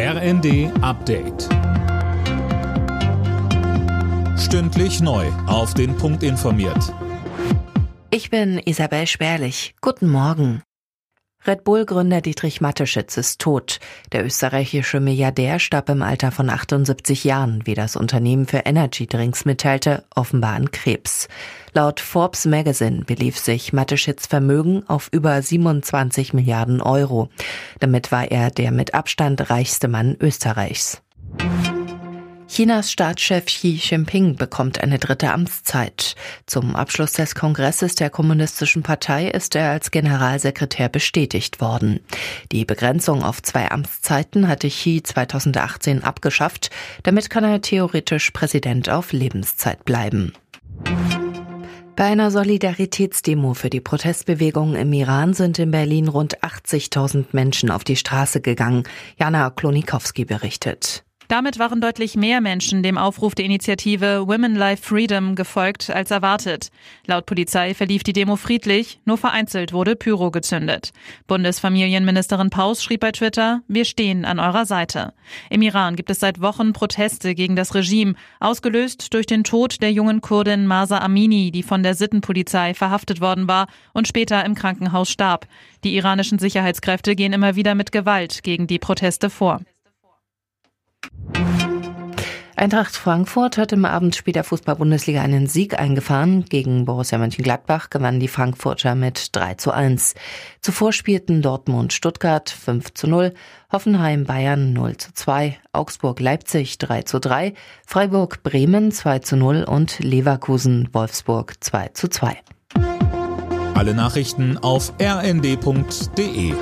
RND Update. Stündlich neu. Auf den Punkt informiert. Ich bin Isabel Spärlich. Guten Morgen. Red Bull-Gründer Dietrich Matteschitz ist tot. Der österreichische Milliardär starb im Alter von 78 Jahren, wie das Unternehmen für Energy Drinks mitteilte, offenbar an Krebs. Laut Forbes Magazine belief sich Matteschitz Vermögen auf über 27 Milliarden Euro. Damit war er der mit Abstand reichste Mann Österreichs. Chinas Staatschef Xi Jinping bekommt eine dritte Amtszeit. Zum Abschluss des Kongresses der Kommunistischen Partei ist er als Generalsekretär bestätigt worden. Die Begrenzung auf zwei Amtszeiten hatte Xi 2018 abgeschafft. Damit kann er theoretisch Präsident auf Lebenszeit bleiben. Bei einer Solidaritätsdemo für die Protestbewegung im Iran sind in Berlin rund 80.000 Menschen auf die Straße gegangen. Jana Klonikowski berichtet. Damit waren deutlich mehr Menschen dem Aufruf der Initiative Women Life Freedom gefolgt als erwartet. Laut Polizei verlief die Demo friedlich, nur vereinzelt wurde Pyro gezündet. Bundesfamilienministerin Paus schrieb bei Twitter, wir stehen an eurer Seite. Im Iran gibt es seit Wochen Proteste gegen das Regime, ausgelöst durch den Tod der jungen Kurdin Masa Amini, die von der Sittenpolizei verhaftet worden war und später im Krankenhaus starb. Die iranischen Sicherheitskräfte gehen immer wieder mit Gewalt gegen die Proteste vor. Eintracht Frankfurt hat im Abendspiel der Fußball-Bundesliga einen Sieg eingefahren. Gegen Borussia Mönchengladbach gewannen die Frankfurter mit 3 zu 1. Zuvor spielten Dortmund Stuttgart 5 zu 0, Hoffenheim Bayern 0 zu 2, Augsburg Leipzig 3 zu 3, Freiburg Bremen 2 zu 0 und Leverkusen Wolfsburg 2 zu 2. Alle Nachrichten auf rnd.de